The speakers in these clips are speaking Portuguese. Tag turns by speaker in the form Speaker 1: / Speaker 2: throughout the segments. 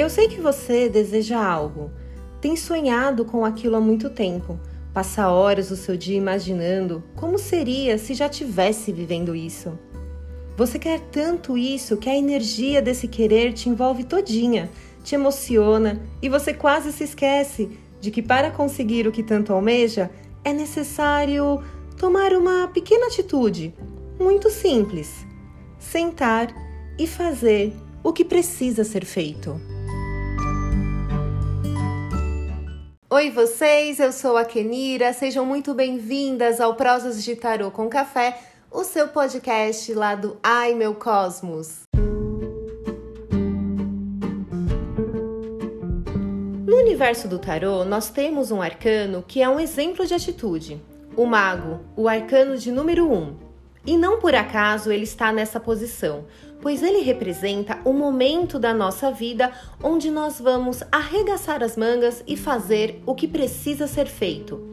Speaker 1: Eu sei que você deseja algo, tem sonhado com aquilo há muito tempo, passa horas do seu dia imaginando como seria se já tivesse vivendo isso. Você quer tanto isso que a energia desse querer te envolve todinha, te emociona e você quase se esquece de que para conseguir o que tanto almeja é necessário tomar uma pequena atitude, muito simples: sentar e fazer o que precisa ser feito. Oi vocês, eu sou a Kenira, sejam muito bem-vindas ao Prosas de Tarô com Café, o seu podcast lá do Ai Meu Cosmos. No universo do tarô, nós temos um arcano que é um exemplo de atitude, o Mago, o arcano de número 1. Um. E não por acaso ele está nessa posição, pois ele representa o momento da nossa vida onde nós vamos arregaçar as mangas e fazer o que precisa ser feito.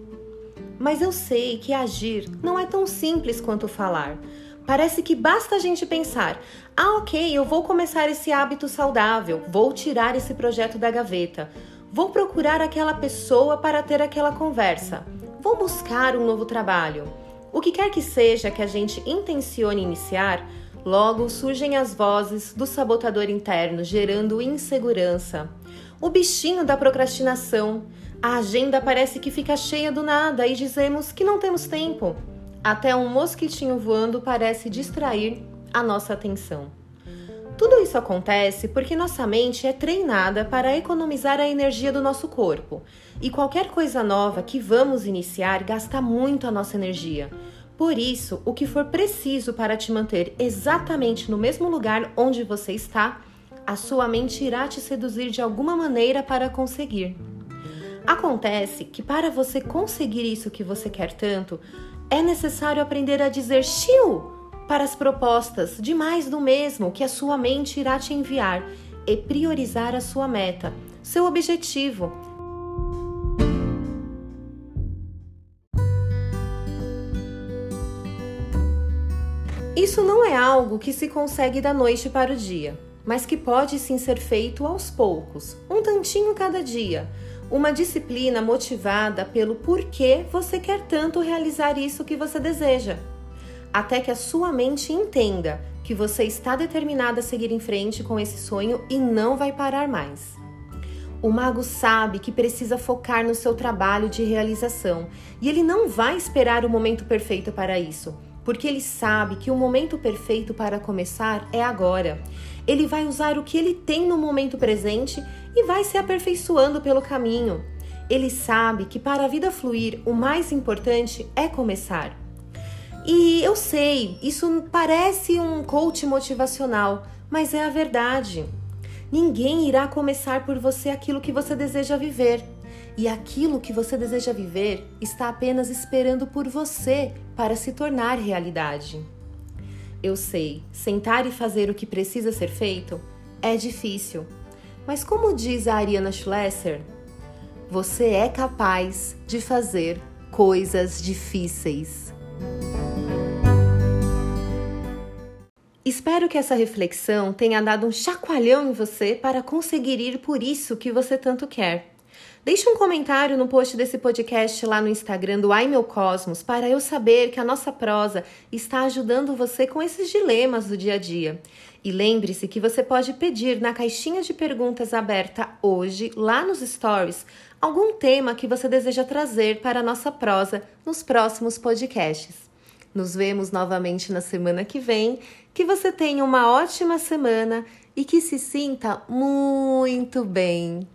Speaker 1: Mas eu sei que agir não é tão simples quanto falar. Parece que basta a gente pensar: ah, ok, eu vou começar esse hábito saudável, vou tirar esse projeto da gaveta, vou procurar aquela pessoa para ter aquela conversa, vou buscar um novo trabalho. O que quer que seja que a gente intencione iniciar, Logo surgem as vozes do sabotador interno, gerando insegurança. O bichinho da procrastinação. A agenda parece que fica cheia do nada e dizemos que não temos tempo. Até um mosquitinho voando parece distrair a nossa atenção. Tudo isso acontece porque nossa mente é treinada para economizar a energia do nosso corpo, e qualquer coisa nova que vamos iniciar gasta muito a nossa energia. Por isso, o que for preciso para te manter exatamente no mesmo lugar onde você está, a sua mente irá te seduzir de alguma maneira para conseguir. Acontece que para você conseguir isso que você quer tanto, é necessário aprender a dizer xiu para as propostas de mais do mesmo que a sua mente irá te enviar e priorizar a sua meta, seu objetivo, Isso não é algo que se consegue da noite para o dia, mas que pode sim ser feito aos poucos, um tantinho cada dia. Uma disciplina motivada pelo porquê você quer tanto realizar isso que você deseja. Até que a sua mente entenda que você está determinada a seguir em frente com esse sonho e não vai parar mais. O mago sabe que precisa focar no seu trabalho de realização e ele não vai esperar o momento perfeito para isso porque ele sabe que o momento perfeito para começar é agora. Ele vai usar o que ele tem no momento presente e vai se aperfeiçoando pelo caminho. Ele sabe que para a vida fluir, o mais importante é começar. E eu sei, isso parece um coach motivacional, mas é a verdade. Ninguém irá começar por você aquilo que você deseja viver. E aquilo que você deseja viver está apenas esperando por você para se tornar realidade. Eu sei, sentar e fazer o que precisa ser feito é difícil, mas como diz a Ariana Schlesser, você é capaz de fazer coisas difíceis. Espero que essa reflexão tenha dado um chacoalhão em você para conseguir ir por isso que você tanto quer. Deixe um comentário no post desse podcast lá no Instagram do Ai Meu Cosmos para eu saber que a nossa prosa está ajudando você com esses dilemas do dia a dia. E lembre-se que você pode pedir na caixinha de perguntas aberta hoje, lá nos stories, algum tema que você deseja trazer para a nossa prosa nos próximos podcasts. Nos vemos novamente na semana que vem. Que você tenha uma ótima semana e que se sinta muito bem.